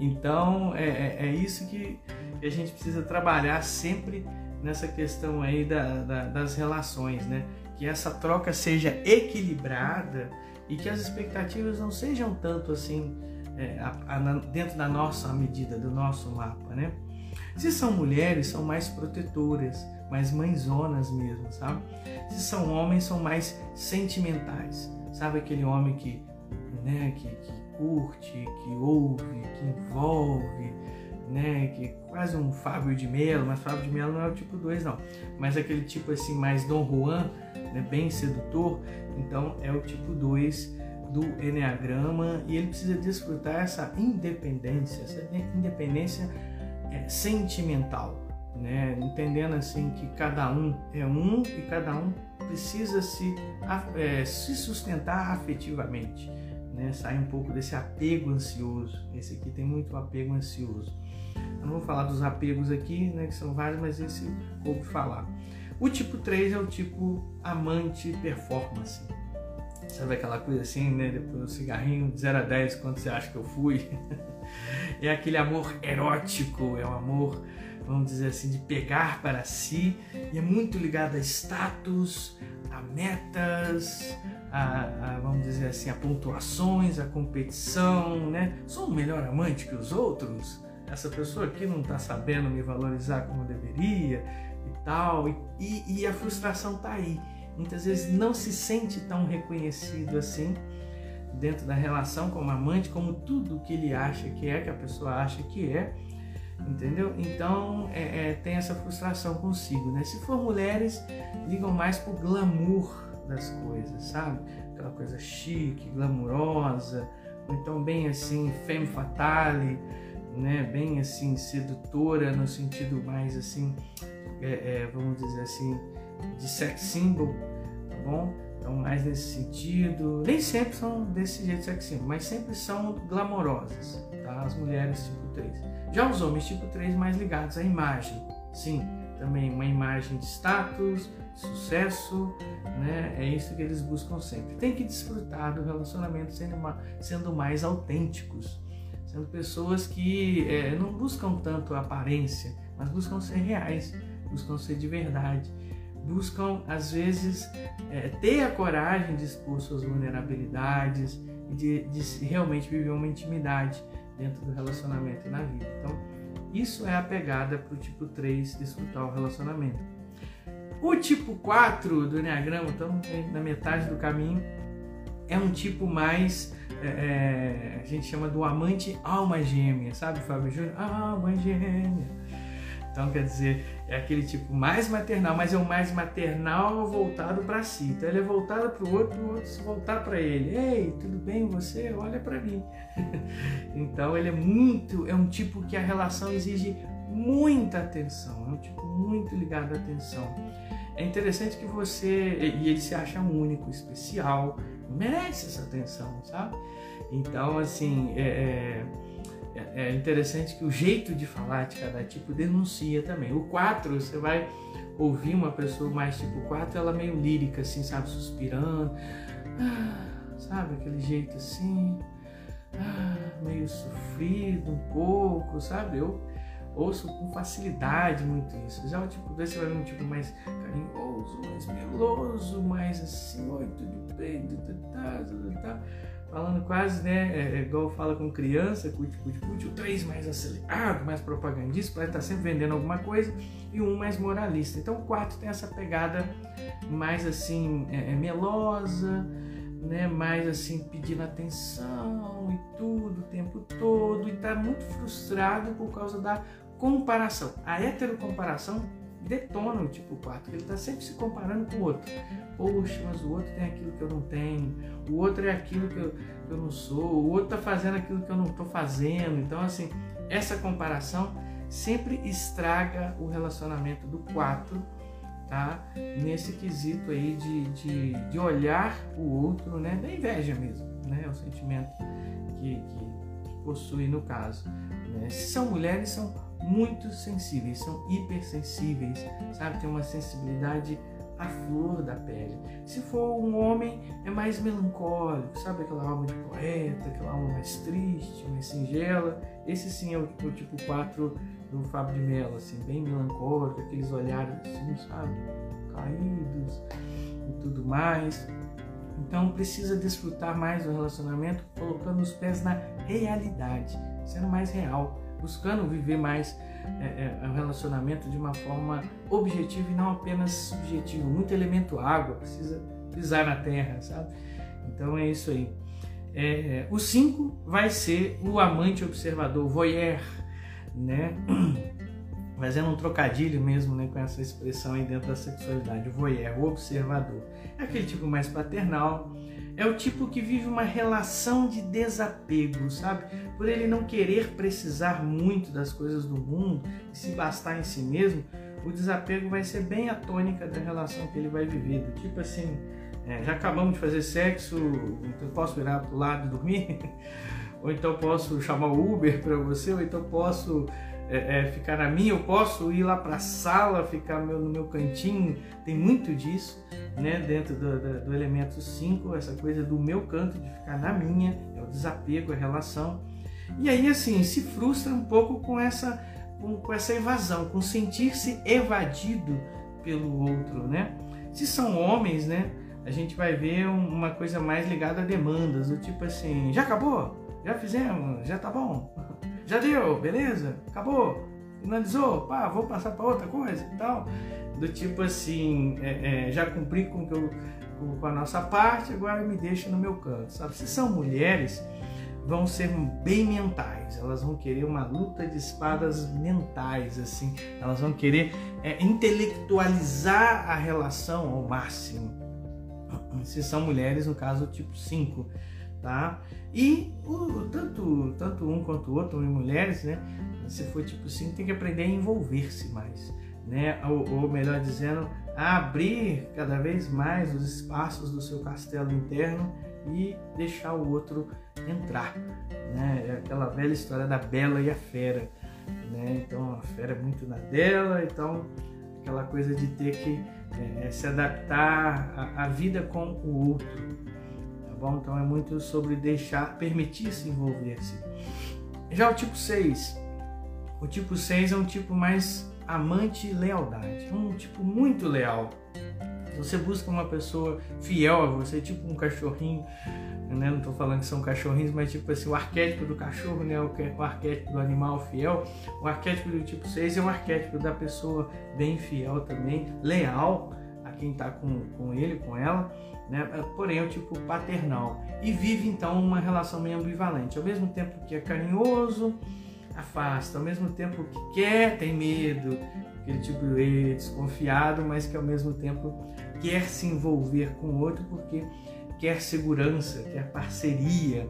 Então é, é, é isso que a gente precisa trabalhar sempre nessa questão aí da, da, das relações, né? Que essa troca seja equilibrada e que as expectativas não sejam tanto assim é, a, a, dentro da nossa medida, do nosso mapa, né? Se são mulheres, são mais protetoras, mais mãezonas mesmo, sabe? Se são homens, são mais sentimentais, sabe? Aquele homem que, né, que, que curte, que ouve, que envolve, né? Que é quase um Fábio de Melo, mas Fábio de Melo não é o tipo 2 não, mas aquele tipo assim mais Dom Juan, né? bem sedutor, então é o tipo 2 do Enneagrama e ele precisa desfrutar essa independência, essa independência é, sentimental, né? entendendo assim que cada um é um e cada um precisa se, é, se sustentar afetivamente, né? sair um pouco desse apego ansioso. Esse aqui tem muito apego ansioso. Eu não vou falar dos apegos aqui, né, que são vários, mas esse vou falar. O tipo 3 é o tipo amante performance. Sabe aquela coisa assim, né? Depois do cigarrinho, de 0 a 10, quanto você acha que eu fui? é aquele amor erótico, é um amor, vamos dizer assim, de pegar para si, e é muito ligado a status, a metas, a, a, vamos dizer assim, a pontuações, a competição, né? Sou um melhor amante que os outros? essa pessoa aqui não está sabendo me valorizar como deveria e tal. E, e a frustração está aí. Muitas vezes não se sente tão reconhecido assim dentro da relação como amante, como tudo que ele acha que é, que a pessoa acha que é, entendeu? Então é, é, tem essa frustração consigo, né? Se for mulheres, ligam mais pro glamour das coisas, sabe? Aquela coisa chique, glamurosa, ou então bem assim, femme fatale, né, bem assim sedutora no sentido mais assim, é, é, vamos dizer assim, de sex symbol, tá bom? Então mais nesse sentido, nem sempre são desse jeito sex symbol, mas sempre são glamorosas, tá? As mulheres tipo 3. Já os homens tipo 3 mais ligados à imagem, sim, também uma imagem de status, sucesso, né? É isso que eles buscam sempre. Tem que desfrutar do relacionamento sendo, sendo mais autênticos sendo pessoas que é, não buscam tanto aparência, mas buscam ser reais, buscam ser de verdade, buscam às vezes é, ter a coragem de expor suas vulnerabilidades e de, de realmente viver uma intimidade dentro do relacionamento e na vida. Então, isso é a pegada para o tipo 3 desfrutar o relacionamento. O tipo 4 do Enneagrama, estamos na metade do caminho, é um tipo mais é, é, a gente chama do amante alma gêmea, sabe, Fábio Júnior? Alma gêmea. Então, quer dizer, é aquele tipo mais maternal, mas é o mais maternal voltado para si. Então, ele é voltado para o outro, o outro se voltar para ele. Ei, tudo bem você? Olha para mim. então, ele é muito, é um tipo que a relação exige muita atenção, é um tipo muito ligado à atenção. É interessante que você, e ele se acha único, especial, merece essa atenção, sabe? Então, assim, é, é, é, interessante que o jeito de falar de cada tipo denuncia também. O 4, você vai ouvir uma pessoa mais tipo 4, ela meio lírica, assim, sabe? Suspirando, ah, sabe? Aquele jeito assim, ah, meio sofrido um pouco, sabe? Eu ouço com facilidade muito isso. Já o tipo 2 você vai ver um tipo mais carinhoso, mais meloso, mais assim, oi, tudo bem, tudo tá, tudo tá. Falando quase, né, é, é, igual fala com criança, cuide, cuide, cuide. O 3 mais acelerado, mais propagandista, parece estar tá sempre vendendo alguma coisa. E um mais moralista. Então o 4 tem essa pegada mais assim, é, é melosa, né, mais assim pedindo atenção e tudo o tempo todo e está muito frustrado por causa da comparação. A heterocomparação detona o tipo 4, ele está sempre se comparando com o outro. Poxa, mas o outro tem aquilo que eu não tenho, o outro é aquilo que eu, que eu não sou, o outro está fazendo aquilo que eu não estou fazendo. Então, assim, essa comparação sempre estraga o relacionamento do 4 tá? Nesse quesito aí de, de, de olhar o outro, né? Da inveja mesmo, né? É o sentimento que, que possui no caso. Né? Se são mulheres, são muito sensíveis, são hipersensíveis, sabe? Tem uma sensibilidade à flor da pele. Se for um homem, é mais melancólico, sabe? Aquela alma de poeta, aquela alma mais triste, mais singela. Esse sim é o, o tipo 4 do Fábio de Mello, assim, bem melancólico, aqueles olhares assim, sabe? Caídos e tudo mais. Então precisa desfrutar mais do relacionamento, colocando os pés na realidade, sendo mais real, buscando viver mais é, é, o relacionamento de uma forma objetiva e não apenas subjetiva. Muito elemento água, precisa pisar na terra, sabe? Então é isso aí. É, o 5 vai ser o amante observador, voyeur, né? Fazendo um trocadilho mesmo né, com essa expressão aí dentro da sexualidade, o voyeur, o observador. É aquele tipo mais paternal, é o tipo que vive uma relação de desapego, sabe? Por ele não querer precisar muito das coisas do mundo e se bastar em si mesmo, o desapego vai ser bem a tônica da relação que ele vai viver. Do tipo assim, é, já acabamos de fazer sexo, então posso virar para o lado e dormir? ou então posso chamar o Uber para você, ou então posso é, é, ficar na minha, eu posso ir lá para a sala, ficar meu, no meu cantinho, tem muito disso, né, dentro do, do, do elemento 5, essa coisa do meu canto, de ficar na minha, é o desapego, a relação. E aí, assim, se frustra um pouco com essa, com, com essa evasão, com sentir-se evadido pelo outro, né? Se são homens, né, a gente vai ver uma coisa mais ligada a demandas, do tipo assim, já acabou? Já fizemos? Já tá bom? Já deu? Beleza? Acabou? Finalizou? Pá, vou passar para outra coisa e tal. Do tipo assim, é, é, já cumpri com, que eu, com a nossa parte, agora me deixa no meu canto, sabe? Se são mulheres, vão ser bem mentais, elas vão querer uma luta de espadas mentais, assim, elas vão querer é, intelectualizar a relação ao máximo. Se são mulheres, no caso, tipo 5 tá? E o, tanto, tanto um quanto o outro, homem e mulheres, né? Se for tipo assim, tem que aprender a envolver-se mais, né? Ou, ou, melhor dizendo, abrir cada vez mais os espaços do seu castelo interno e deixar o outro entrar, né? É aquela velha história da bela e a fera, né? Então a fera é muito na dela, então aquela coisa de ter que é, se adaptar à vida com o outro, bom? Então é muito sobre deixar, permitir-se envolver-se. Já o tipo 6. O tipo 6 é um tipo mais amante e lealdade. Um tipo muito leal. Você busca uma pessoa fiel a você, tipo um cachorrinho, né? Não estou falando que são cachorrinhos, mas tipo assim, o arquétipo do cachorro, né? O, o arquétipo do animal fiel. O arquétipo do tipo 6 é um arquétipo da pessoa bem fiel também, leal a quem está com, com ele, com ela né? porém é o tipo paternal e vive então uma relação meio ambivalente, ao mesmo tempo que é carinhoso, afasta, ao mesmo tempo que quer, tem medo, aquele tipo de desconfiado, mas que ao mesmo tempo quer se envolver com o outro porque quer segurança, quer parceria,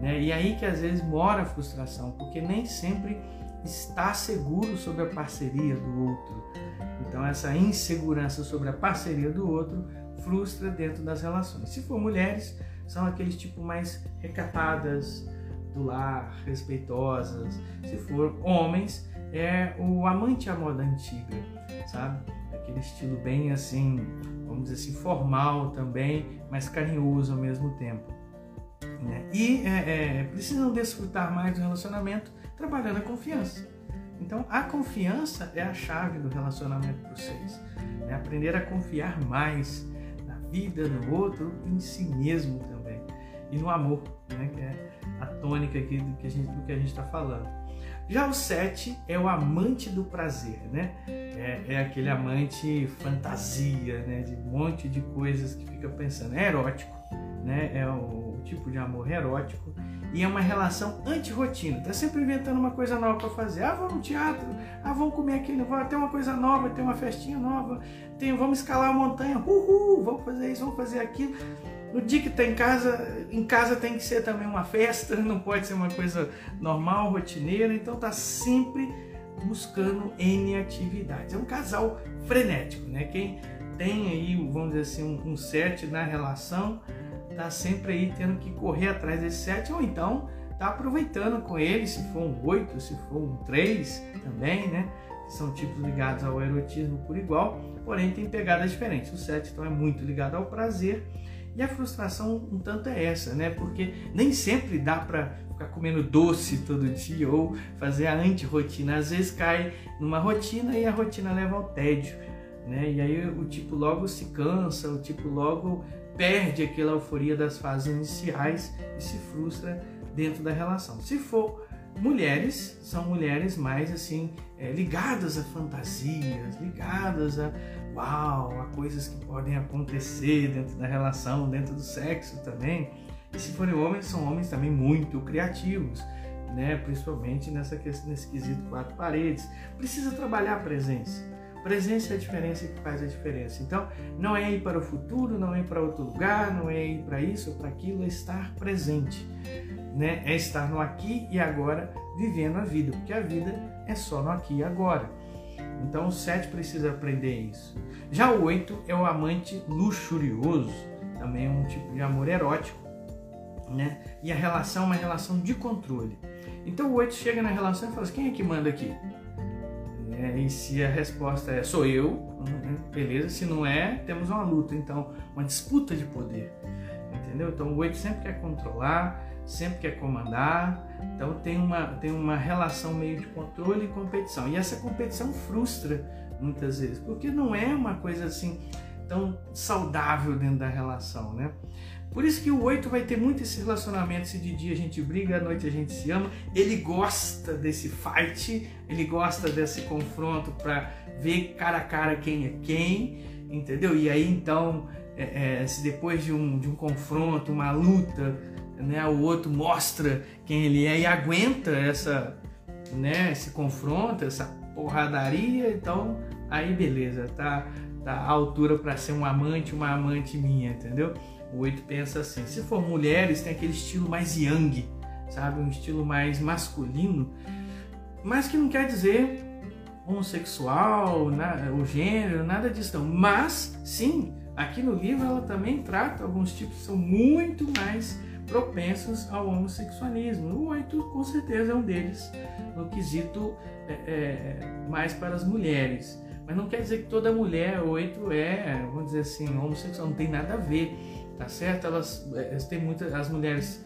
né? E aí que às vezes mora a frustração, porque nem sempre está seguro sobre a parceria do outro. Então essa insegurança sobre a parceria do outro frustra dentro das relações. Se for mulheres, são aqueles tipo mais recatadas do lar, respeitosas. Se for homens, é o amante à moda antiga, sabe? Aquele estilo bem assim, vamos dizer assim, formal também, mas carinhoso ao mesmo tempo. Né? E é, é, precisam desfrutar mais do relacionamento trabalhando a confiança. Então, a confiança é a chave do relacionamento para vocês. Né? Aprender a confiar mais vida, no outro em si mesmo também. E no amor, né, que é a tônica aqui do que a gente do que a gente está falando. Já o sete é o amante do prazer, né? É, é, aquele amante fantasia, né? De um monte de coisas que fica pensando. É erótico, né? É o, o tipo de amor erótico e é uma relação anti-rotina. Tá sempre inventando uma coisa nova para fazer. Ah, vamos no teatro. Ah, vamos comer aquilo. Vamos ter uma coisa nova, ter uma festinha nova. Tem, vamos escalar a montanha. Uhul, vamos fazer isso, vamos fazer aquilo. No dia que está em casa, em casa tem que ser também uma festa, não pode ser uma coisa normal, rotineira. Então tá sempre buscando N atividades. É um casal frenético, né? Quem tem aí, vamos dizer assim, um, um set na relação, tá sempre aí tendo que correr atrás desse set, ou então tá aproveitando com ele, se for um 8, se for um 3 também, né? São tipos ligados ao erotismo por igual, porém tem pegadas diferentes. O 7 então é muito ligado ao prazer e a frustração um tanto é essa, né? Porque nem sempre dá para ficar comendo doce todo dia ou fazer a anti-rotina. Às vezes cai numa rotina e a rotina leva ao tédio, né? E aí o tipo logo se cansa, o tipo logo perde aquela euforia das fases iniciais e se frustra dentro da relação. Se for mulheres, são mulheres mais assim, é, ligadas a fantasias, ligadas a uau, a coisas que podem acontecer dentro da relação, dentro do sexo também. E se forem homens, são homens também muito criativos, né? principalmente nessa nesse quesito quatro paredes. Precisa trabalhar a presença. Presença é a diferença que faz a diferença. Então, não é ir para o futuro, não é ir para outro lugar, não é ir para isso ou para aquilo, é estar presente né? É estar no aqui e agora vivendo a vida, porque a vida é só no aqui e agora. Então o 7 precisa aprender isso. Já o 8 é o amante luxurioso, também é um tipo de amor erótico, né? E a relação é uma relação de controle. Então o 8 chega na relação e fala assim, quem é que manda aqui? É, e se a resposta é sou eu, né? beleza. Se não é, temos uma luta, então uma disputa de poder, entendeu? Então o 8 sempre quer controlar, sempre quer comandar, então tem uma, tem uma relação meio de controle e competição. E essa competição frustra muitas vezes, porque não é uma coisa assim tão saudável dentro da relação, né? Por isso que o 8 vai ter muito esse relacionamento, se de dia a gente briga, à noite a gente se ama. Ele gosta desse fight, ele gosta desse confronto para ver cara a cara quem é quem, entendeu? E aí então, é, é, se depois de um, de um confronto, uma luta, né, o outro mostra quem ele é e aguenta essa, né, esse confronto, essa porradaria, então aí beleza, tá, tá à altura para ser um amante, uma amante minha, entendeu? O oito pensa assim. Se for mulheres, tem aquele estilo mais yang, sabe, um estilo mais masculino, mas que não quer dizer homossexual, o gênero, nada disso não. Mas sim, aqui no livro ela também trata alguns tipos que são muito mais propensos ao homossexualismo. O oito, com certeza, é um deles, no quesito é, é, mais para as mulheres. Mas não quer dizer que toda mulher oito é, vamos dizer assim, homossexual, não tem nada a ver, tá certo? Elas, é, têm muitas, as mulheres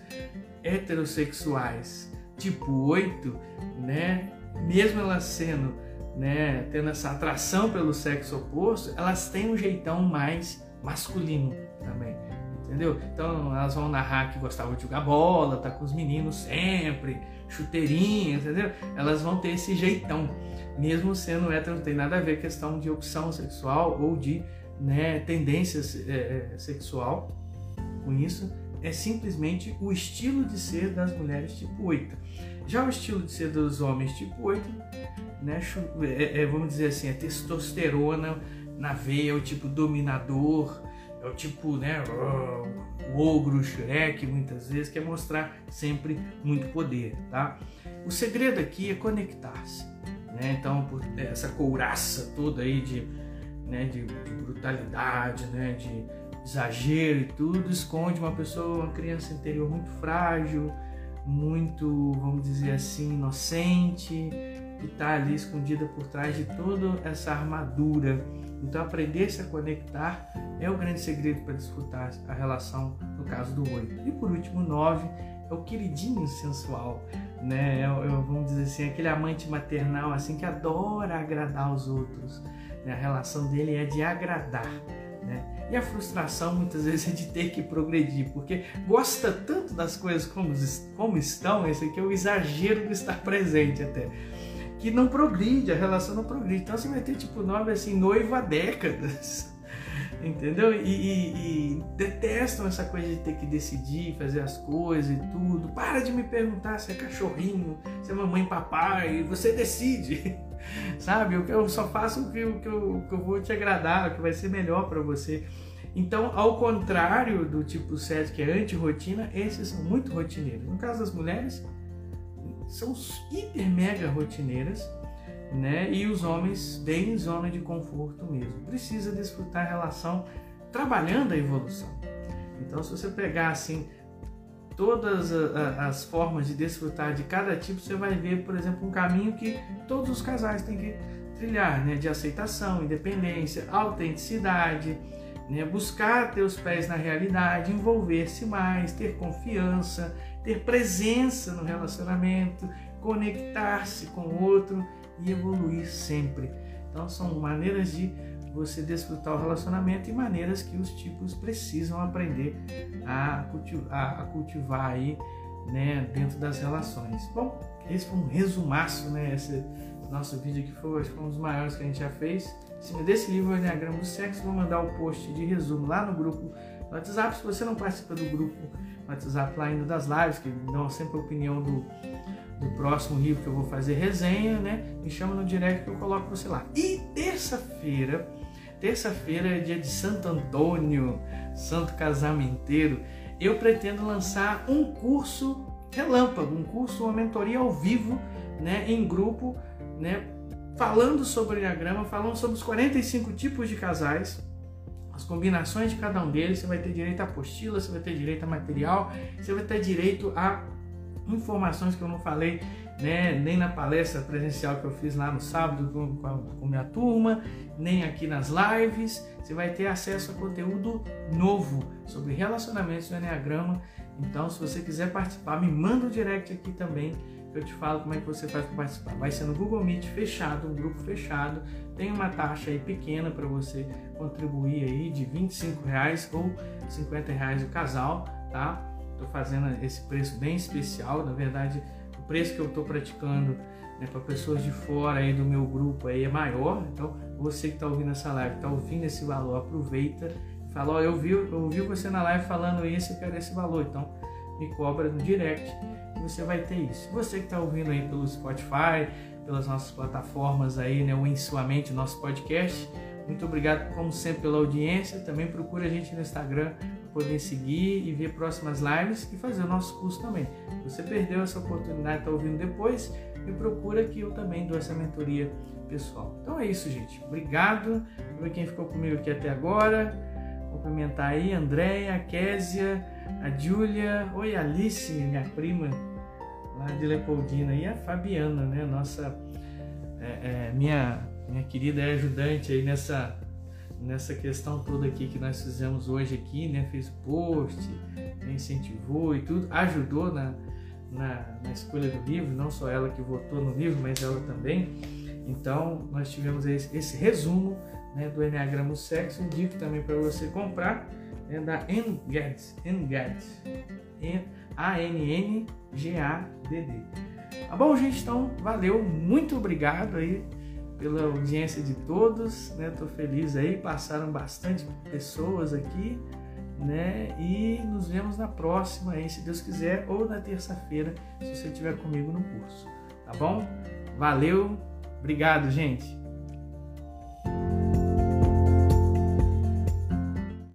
heterossexuais, tipo oito, né? Mesmo elas sendo, né, tendo essa atração pelo sexo oposto, elas têm um jeitão mais masculino também entendeu? Então elas vão narrar que gostavam de jogar bola, tá com os meninos sempre, chuteirinha, entendeu? Elas vão ter esse jeitão, mesmo sendo hétero, não tem nada a ver questão de opção sexual ou de né, tendência é, sexual com isso, é simplesmente o estilo de ser das mulheres tipo 8. Já o estilo de ser dos homens tipo 8, né, é, é, vamos dizer assim, é testosterona na veia, o tipo dominador, é o tipo, né, o ogro, o Shrek, muitas vezes, quer mostrar sempre muito poder, tá? O segredo aqui é conectar-se, né? Então, por essa couraça toda aí de, né, de, de brutalidade, né, de exagero e tudo, esconde uma pessoa, uma criança interior muito frágil, muito, vamos dizer assim, inocente, que está ali escondida por trás de toda essa armadura então, aprender -se a conectar é o grande segredo para desfrutar a relação, no caso do oito. E por último, nove é o queridinho sensual, né? É, é, vamos dizer assim, aquele amante maternal assim que adora agradar os outros. Né? A relação dele é de agradar. E a frustração muitas vezes é de ter que progredir, porque gosta tanto das coisas como, como estão, esse aqui é o exagero de estar presente até que não progride, a relação não progride. Então você vai ter tipo nove assim, noivo há décadas. Entendeu? E, e, e, detestam essa coisa de ter que decidir, fazer as coisas e tudo. Para de me perguntar se é cachorrinho, se é mamãe papai, você decide. Sabe? Eu, só faço o que, o que, eu, que eu vou te agradar, o que vai ser melhor para você. Então, ao contrário do tipo 7, que é anti-rotina, esses são muito rotineiros. No caso das mulheres, são hiper mega rotineiras, né? E os homens bem em zona de conforto mesmo. Precisa desfrutar a relação trabalhando a evolução. Então, se você pegar assim todas as formas de desfrutar de cada tipo, você vai ver, por exemplo, um caminho que todos os casais têm que trilhar, né? De aceitação, independência, autenticidade, né? buscar ter os pés na realidade, envolver-se mais, ter confiança, ter presença no relacionamento, conectar-se com o outro e evoluir sempre. Então são maneiras de você desfrutar o relacionamento e maneiras que os tipos precisam aprender a cultivar, a cultivar aí, né, dentro das relações. Bom, esse foi um resumaço, né, esse nosso vídeo que foi, que um dos maiores que a gente já fez. Em cima desse livro, o Enneagrama do Sexo, vou mandar o post de resumo lá no grupo do WhatsApp. Se você não participa do grupo no WhatsApp lá ainda das lives, que dão sempre a opinião do, do próximo livro que eu vou fazer resenha, né? Me chama no direct que eu coloco você lá. E terça-feira, terça-feira é dia de Santo Antônio, Santo Casamenteiro. Eu pretendo lançar um curso relâmpago, um curso, uma mentoria ao vivo, né, em grupo, né, falando sobre o Enneagrama, falando sobre os 45 tipos de casais, as combinações de cada um deles, você vai ter direito a apostila, você vai ter direito a material, você vai ter direito a informações que eu não falei né, nem na palestra presencial que eu fiz lá no sábado com, a, com minha turma, nem aqui nas lives. Você vai ter acesso a conteúdo novo sobre relacionamentos do Enneagrama. Então, se você quiser participar, me manda um direct aqui também eu te falo como é que você faz para participar. Vai ser no Google Meet fechado, um grupo fechado. Tem uma taxa aí pequena para você contribuir aí de 25 reais ou 50 reais o casal, tá? Estou fazendo esse preço bem especial. Na verdade, preço que eu estou praticando né, para pessoas de fora aí do meu grupo aí é maior. Então, você que está ouvindo essa live, está ouvindo esse valor, aproveita. Fala, ó, eu vi, eu vi você na live falando isso, eu quero esse valor. Então, me cobra no direct e você vai ter isso. Você que está ouvindo aí pelo Spotify, pelas nossas plataformas aí, né, o Em Sua Mente, nosso podcast. Muito obrigado, como sempre, pela audiência. Também procure a gente no Instagram poder seguir e ver próximas lives e fazer o nosso curso também. Se você perdeu essa oportunidade, está ouvindo depois, me procura que eu também dou essa mentoria pessoal. Então é isso, gente. Obrigado por quem ficou comigo aqui até agora. Cumprimentar aí a Andréia, a Késia, a Júlia, oi Alice, minha prima lá de Leopoldina, e a Fabiana, né? Nossa, é, é, minha, minha querida ajudante aí nessa nessa questão toda aqui que nós fizemos hoje aqui, né? Fez post, né? incentivou e tudo, ajudou na, na, na, escolha do livro, não só ela que votou no livro, mas ela também. Então, nós tivemos esse, esse resumo né, do Enneagrama Sexo. Indico também para você comprar é da Engad, Engad, A-N-N-G-A-D-D. Tá bom, gente? Então, valeu, muito obrigado aí pela audiência de todos, né? Tô feliz aí, passaram bastante pessoas aqui, né? E nos vemos na próxima aí, se Deus quiser, ou na terça-feira, se você estiver comigo no curso, tá bom? Valeu, obrigado, gente.